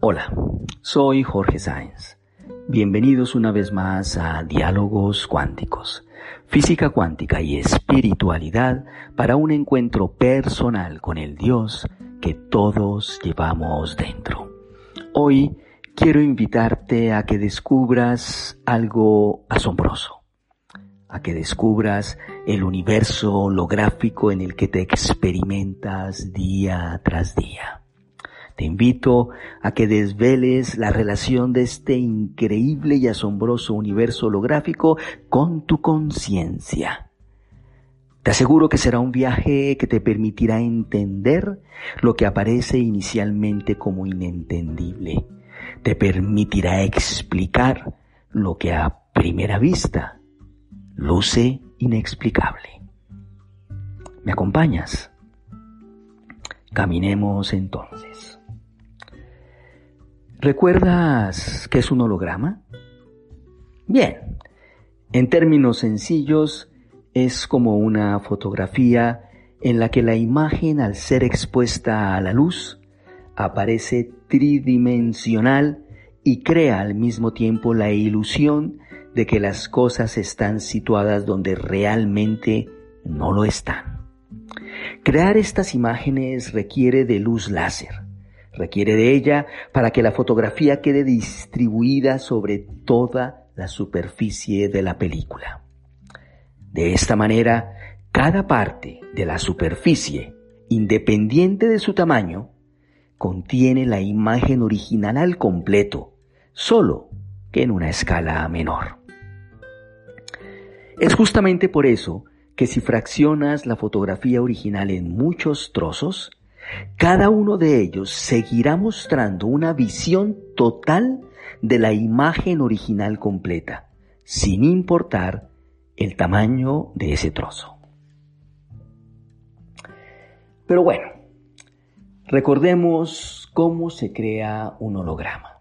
Hola, soy Jorge Sáenz. Bienvenidos una vez más a Diálogos Cuánticos, física cuántica y espiritualidad para un encuentro personal con el Dios que todos llevamos dentro. Hoy quiero invitarte a que descubras algo asombroso, a que descubras el universo holográfico en el que te experimentas día tras día. Te invito a que desveles la relación de este increíble y asombroso universo holográfico con tu conciencia. Te aseguro que será un viaje que te permitirá entender lo que aparece inicialmente como inentendible. Te permitirá explicar lo que a primera vista luce inexplicable. ¿Me acompañas? Caminemos entonces. ¿Recuerdas qué es un holograma? Bien, en términos sencillos, es como una fotografía en la que la imagen al ser expuesta a la luz aparece tridimensional y crea al mismo tiempo la ilusión de que las cosas están situadas donde realmente no lo están. Crear estas imágenes requiere de luz láser requiere de ella para que la fotografía quede distribuida sobre toda la superficie de la película. De esta manera, cada parte de la superficie, independiente de su tamaño, contiene la imagen original al completo, solo que en una escala menor. Es justamente por eso que si fraccionas la fotografía original en muchos trozos, cada uno de ellos seguirá mostrando una visión total de la imagen original completa, sin importar el tamaño de ese trozo. Pero bueno, recordemos cómo se crea un holograma.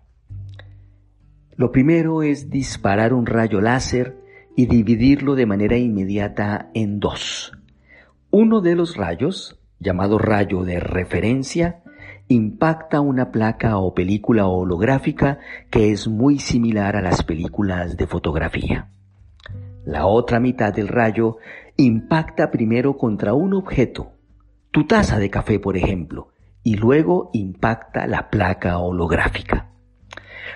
Lo primero es disparar un rayo láser y dividirlo de manera inmediata en dos. Uno de los rayos llamado rayo de referencia, impacta una placa o película holográfica que es muy similar a las películas de fotografía. La otra mitad del rayo impacta primero contra un objeto, tu taza de café por ejemplo, y luego impacta la placa holográfica.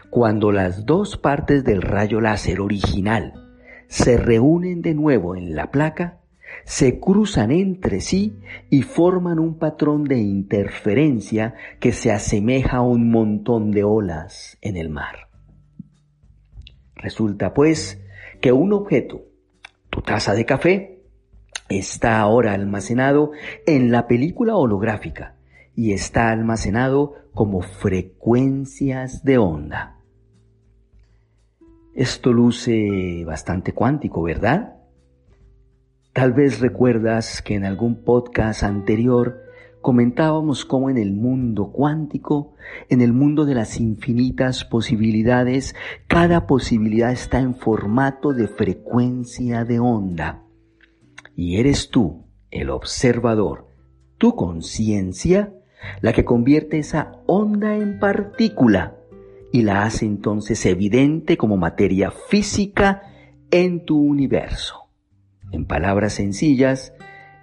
Cuando las dos partes del rayo láser original se reúnen de nuevo en la placa, se cruzan entre sí y forman un patrón de interferencia que se asemeja a un montón de olas en el mar. Resulta pues que un objeto, tu taza de café, está ahora almacenado en la película holográfica y está almacenado como frecuencias de onda. Esto luce bastante cuántico, ¿verdad? Tal vez recuerdas que en algún podcast anterior comentábamos cómo en el mundo cuántico, en el mundo de las infinitas posibilidades, cada posibilidad está en formato de frecuencia de onda. Y eres tú, el observador, tu conciencia, la que convierte esa onda en partícula y la hace entonces evidente como materia física en tu universo. En palabras sencillas,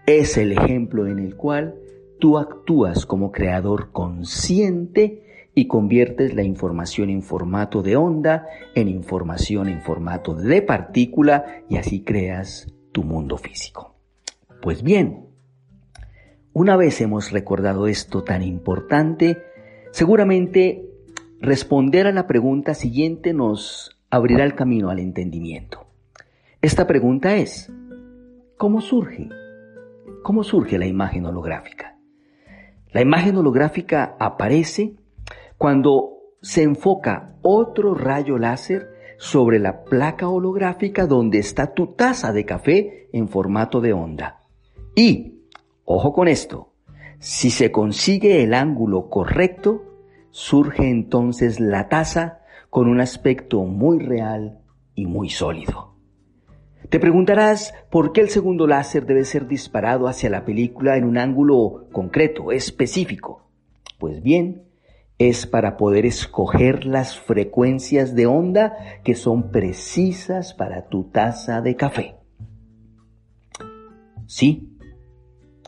es el ejemplo en el cual tú actúas como creador consciente y conviertes la información en formato de onda en información en formato de partícula y así creas tu mundo físico. Pues bien, una vez hemos recordado esto tan importante, seguramente responder a la pregunta siguiente nos abrirá el camino al entendimiento. Esta pregunta es, ¿Cómo surge? ¿Cómo surge la imagen holográfica? La imagen holográfica aparece cuando se enfoca otro rayo láser sobre la placa holográfica donde está tu taza de café en formato de onda. Y, ojo con esto, si se consigue el ángulo correcto, surge entonces la taza con un aspecto muy real y muy sólido. Te preguntarás por qué el segundo láser debe ser disparado hacia la película en un ángulo concreto, específico. Pues bien, es para poder escoger las frecuencias de onda que son precisas para tu taza de café. Sí,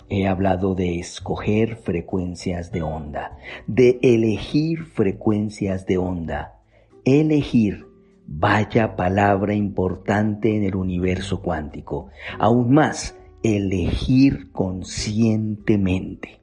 he hablado de escoger frecuencias de onda, de elegir frecuencias de onda, elegir. Vaya palabra importante en el universo cuántico. Aún más, elegir conscientemente.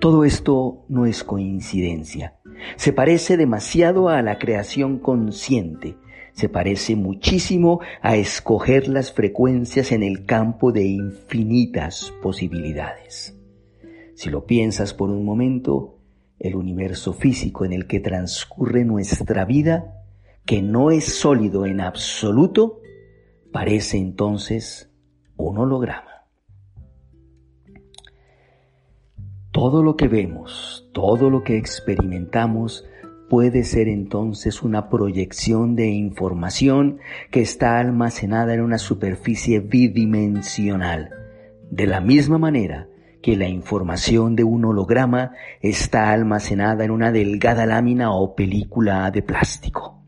Todo esto no es coincidencia. Se parece demasiado a la creación consciente. Se parece muchísimo a escoger las frecuencias en el campo de infinitas posibilidades. Si lo piensas por un momento, el universo físico en el que transcurre nuestra vida, que no es sólido en absoluto, parece entonces un holograma. Todo lo que vemos, todo lo que experimentamos puede ser entonces una proyección de información que está almacenada en una superficie bidimensional, de la misma manera que la información de un holograma está almacenada en una delgada lámina o película de plástico.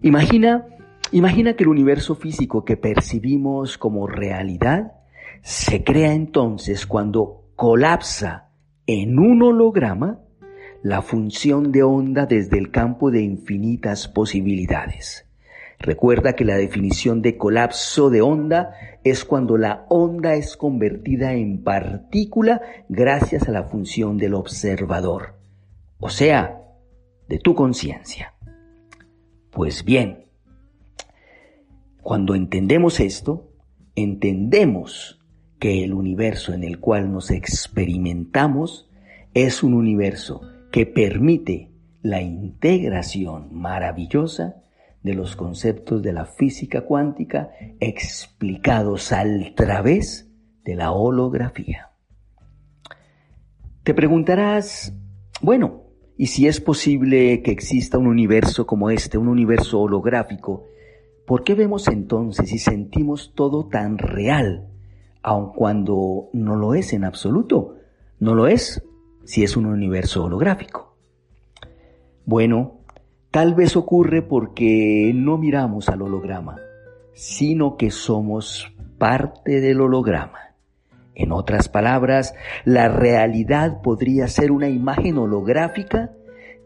Imagina, imagina que el universo físico que percibimos como realidad se crea entonces cuando colapsa en un holograma la función de onda desde el campo de infinitas posibilidades. Recuerda que la definición de colapso de onda es cuando la onda es convertida en partícula gracias a la función del observador, o sea, de tu conciencia. Pues bien, cuando entendemos esto, entendemos que el universo en el cual nos experimentamos es un universo que permite la integración maravillosa de los conceptos de la física cuántica explicados al través de la holografía. Te preguntarás, bueno, ¿y si es posible que exista un universo como este, un universo holográfico? ¿Por qué vemos entonces y sentimos todo tan real aun cuando no lo es en absoluto. No lo es si es un universo holográfico. Bueno, tal vez ocurre porque no miramos al holograma, sino que somos parte del holograma. En otras palabras, la realidad podría ser una imagen holográfica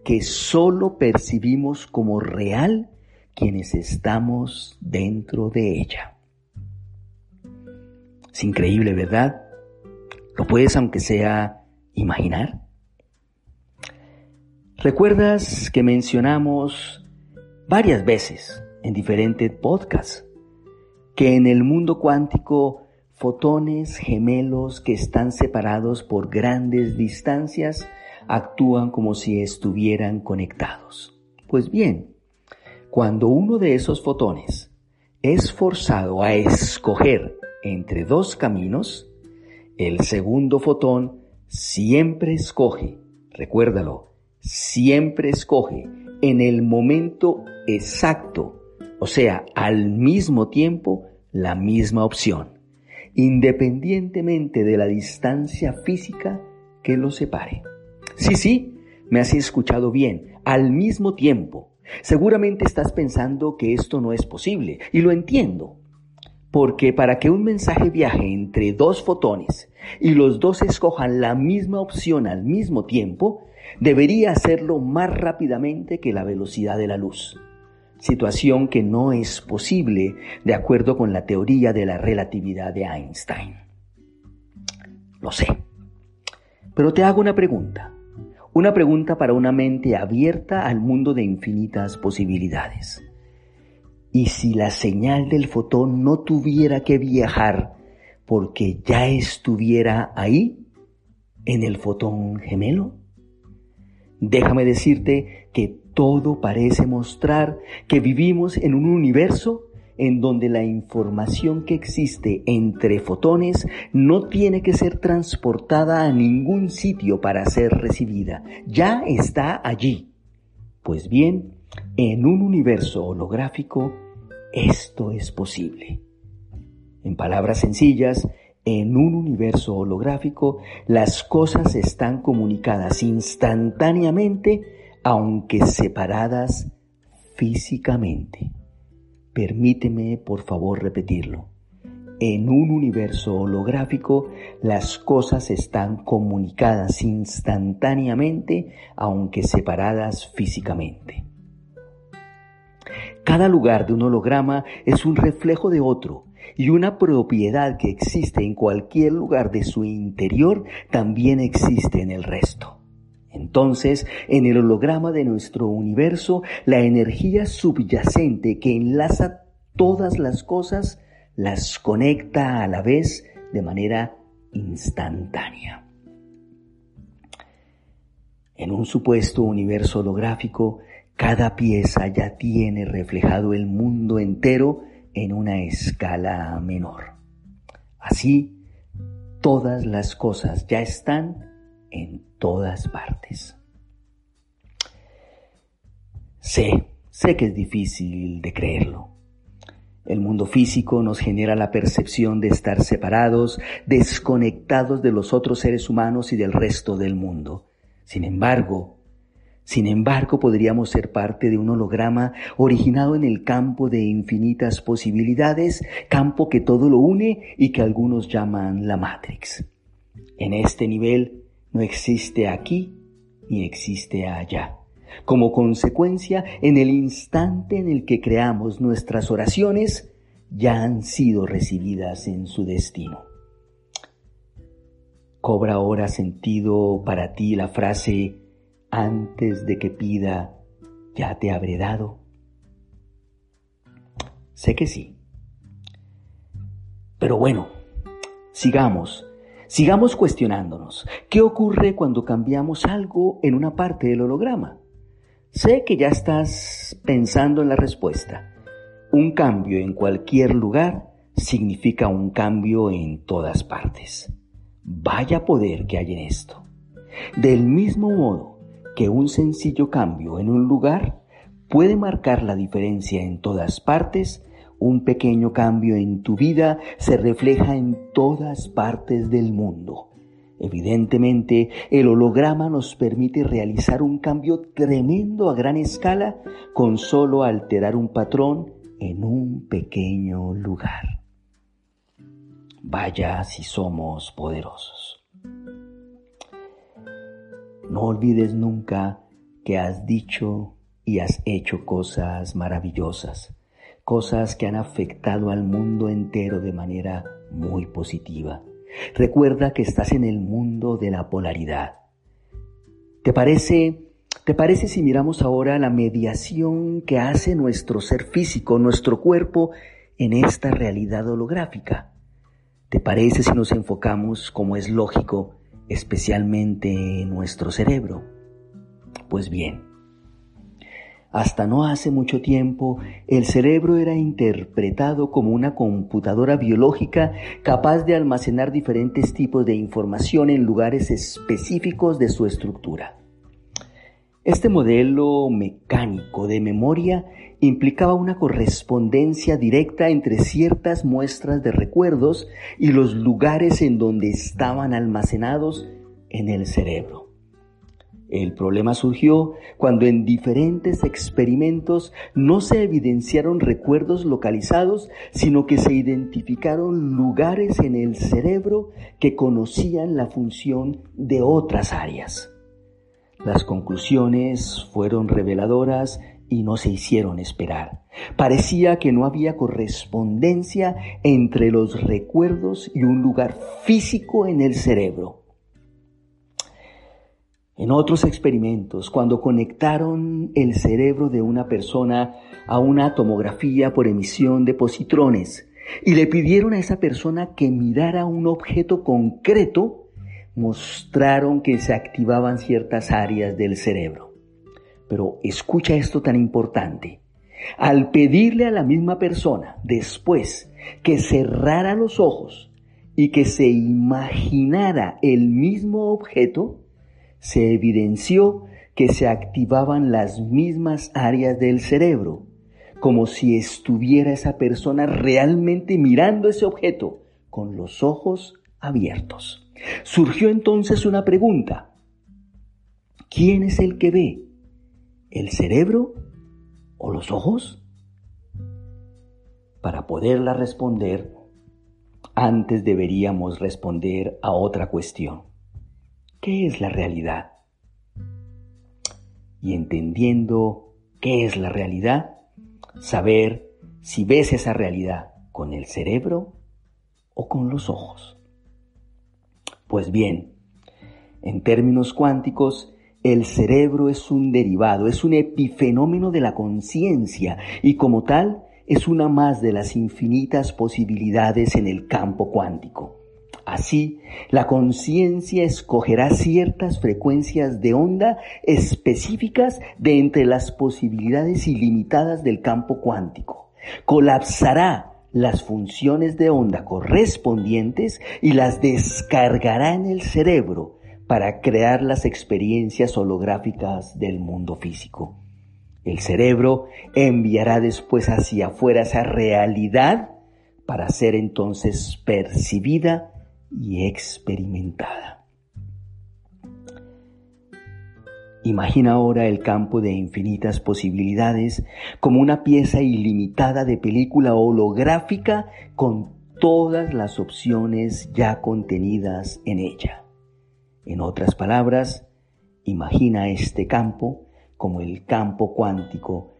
que solo percibimos como real quienes estamos dentro de ella. Es increíble, ¿verdad? ¿Lo puedes aunque sea imaginar? ¿Recuerdas que mencionamos varias veces en diferentes podcasts que en el mundo cuántico fotones gemelos que están separados por grandes distancias actúan como si estuvieran conectados? Pues bien, cuando uno de esos fotones es forzado a escoger entre dos caminos, el segundo fotón siempre escoge, recuérdalo, siempre escoge en el momento exacto, o sea, al mismo tiempo, la misma opción, independientemente de la distancia física que lo separe. Sí, sí, me has escuchado bien, al mismo tiempo. Seguramente estás pensando que esto no es posible, y lo entiendo. Porque para que un mensaje viaje entre dos fotones y los dos escojan la misma opción al mismo tiempo, debería hacerlo más rápidamente que la velocidad de la luz. Situación que no es posible de acuerdo con la teoría de la relatividad de Einstein. Lo sé. Pero te hago una pregunta. Una pregunta para una mente abierta al mundo de infinitas posibilidades. Y si la señal del fotón no tuviera que viajar porque ya estuviera ahí, en el fotón gemelo, déjame decirte que todo parece mostrar que vivimos en un universo en donde la información que existe entre fotones no tiene que ser transportada a ningún sitio para ser recibida, ya está allí. Pues bien, en un universo holográfico, esto es posible. En palabras sencillas, en un universo holográfico, las cosas están comunicadas instantáneamente, aunque separadas físicamente. Permíteme, por favor, repetirlo. En un universo holográfico, las cosas están comunicadas instantáneamente, aunque separadas físicamente. Cada lugar de un holograma es un reflejo de otro, y una propiedad que existe en cualquier lugar de su interior también existe en el resto. Entonces, en el holograma de nuestro universo, la energía subyacente que enlaza todas las cosas las conecta a la vez de manera instantánea. En un supuesto universo holográfico, cada pieza ya tiene reflejado el mundo entero en una escala menor. Así, todas las cosas ya están en todas partes. Sé, sé que es difícil de creerlo. El mundo físico nos genera la percepción de estar separados, desconectados de los otros seres humanos y del resto del mundo. Sin embargo, sin embargo, podríamos ser parte de un holograma originado en el campo de infinitas posibilidades, campo que todo lo une y que algunos llaman la Matrix. En este nivel no existe aquí ni existe allá. Como consecuencia, en el instante en el que creamos nuestras oraciones, ya han sido recibidas en su destino. Cobra ahora sentido para ti la frase antes de que pida, ya te habré dado? Sé que sí. Pero bueno, sigamos, sigamos cuestionándonos. ¿Qué ocurre cuando cambiamos algo en una parte del holograma? Sé que ya estás pensando en la respuesta. Un cambio en cualquier lugar significa un cambio en todas partes. Vaya poder que hay en esto. Del mismo modo que un sencillo cambio en un lugar puede marcar la diferencia en todas partes, un pequeño cambio en tu vida se refleja en todas partes del mundo. Evidentemente, el holograma nos permite realizar un cambio tremendo a gran escala con solo alterar un patrón en un pequeño lugar. Vaya si somos poderosos. No olvides nunca que has dicho y has hecho cosas maravillosas, cosas que han afectado al mundo entero de manera muy positiva. Recuerda que estás en el mundo de la polaridad. ¿Te parece, te parece si miramos ahora la mediación que hace nuestro ser físico, nuestro cuerpo, en esta realidad holográfica? ¿Te parece si nos enfocamos, como es lógico, especialmente nuestro cerebro. Pues bien, hasta no hace mucho tiempo, el cerebro era interpretado como una computadora biológica capaz de almacenar diferentes tipos de información en lugares específicos de su estructura. Este modelo mecánico de memoria implicaba una correspondencia directa entre ciertas muestras de recuerdos y los lugares en donde estaban almacenados en el cerebro. El problema surgió cuando en diferentes experimentos no se evidenciaron recuerdos localizados, sino que se identificaron lugares en el cerebro que conocían la función de otras áreas. Las conclusiones fueron reveladoras y no se hicieron esperar. Parecía que no había correspondencia entre los recuerdos y un lugar físico en el cerebro. En otros experimentos, cuando conectaron el cerebro de una persona a una tomografía por emisión de positrones y le pidieron a esa persona que mirara un objeto concreto, mostraron que se activaban ciertas áreas del cerebro. Pero escucha esto tan importante. Al pedirle a la misma persona después que cerrara los ojos y que se imaginara el mismo objeto, se evidenció que se activaban las mismas áreas del cerebro, como si estuviera esa persona realmente mirando ese objeto con los ojos abiertos. Surgió entonces una pregunta. ¿Quién es el que ve? ¿El cerebro o los ojos? Para poderla responder, antes deberíamos responder a otra cuestión. ¿Qué es la realidad? Y entendiendo qué es la realidad, saber si ves esa realidad con el cerebro o con los ojos. Pues bien, en términos cuánticos, el cerebro es un derivado, es un epifenómeno de la conciencia y como tal es una más de las infinitas posibilidades en el campo cuántico. Así, la conciencia escogerá ciertas frecuencias de onda específicas de entre las posibilidades ilimitadas del campo cuántico. Colapsará las funciones de onda correspondientes y las descargará en el cerebro para crear las experiencias holográficas del mundo físico. El cerebro enviará después hacia afuera esa realidad para ser entonces percibida y experimentada. Imagina ahora el campo de infinitas posibilidades como una pieza ilimitada de película holográfica con todas las opciones ya contenidas en ella. En otras palabras, imagina este campo como el campo cuántico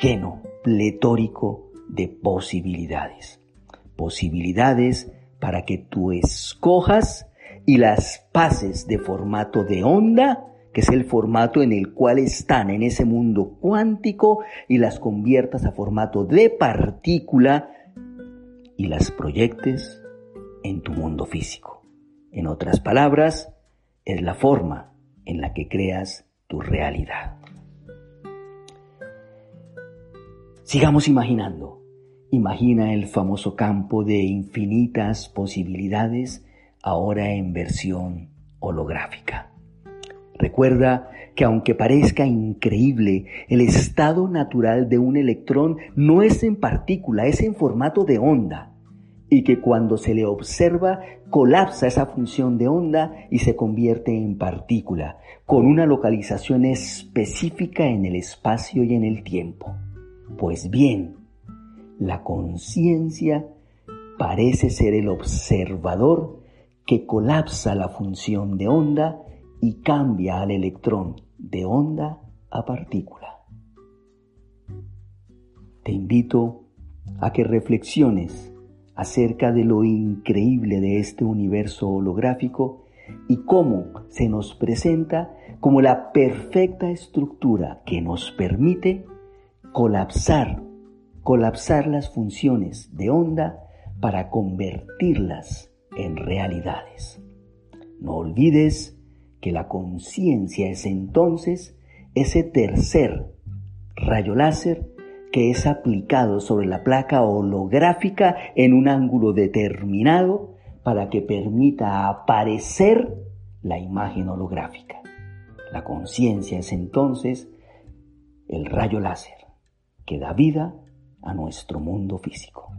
lleno, pletórico de posibilidades. Posibilidades para que tú escojas y las pases de formato de onda, que es el formato en el cual están en ese mundo cuántico, y las conviertas a formato de partícula y las proyectes en tu mundo físico. En otras palabras, es la forma en la que creas tu realidad. Sigamos imaginando. Imagina el famoso campo de infinitas posibilidades ahora en versión holográfica. Recuerda que aunque parezca increíble, el estado natural de un electrón no es en partícula, es en formato de onda y que cuando se le observa colapsa esa función de onda y se convierte en partícula, con una localización específica en el espacio y en el tiempo. Pues bien, la conciencia parece ser el observador que colapsa la función de onda y cambia al electrón de onda a partícula. Te invito a que reflexiones acerca de lo increíble de este universo holográfico y cómo se nos presenta como la perfecta estructura que nos permite colapsar, colapsar las funciones de onda para convertirlas en realidades. No olvides que la conciencia es entonces ese tercer rayo láser que es aplicado sobre la placa holográfica en un ángulo determinado para que permita aparecer la imagen holográfica. La conciencia es entonces el rayo láser que da vida a nuestro mundo físico.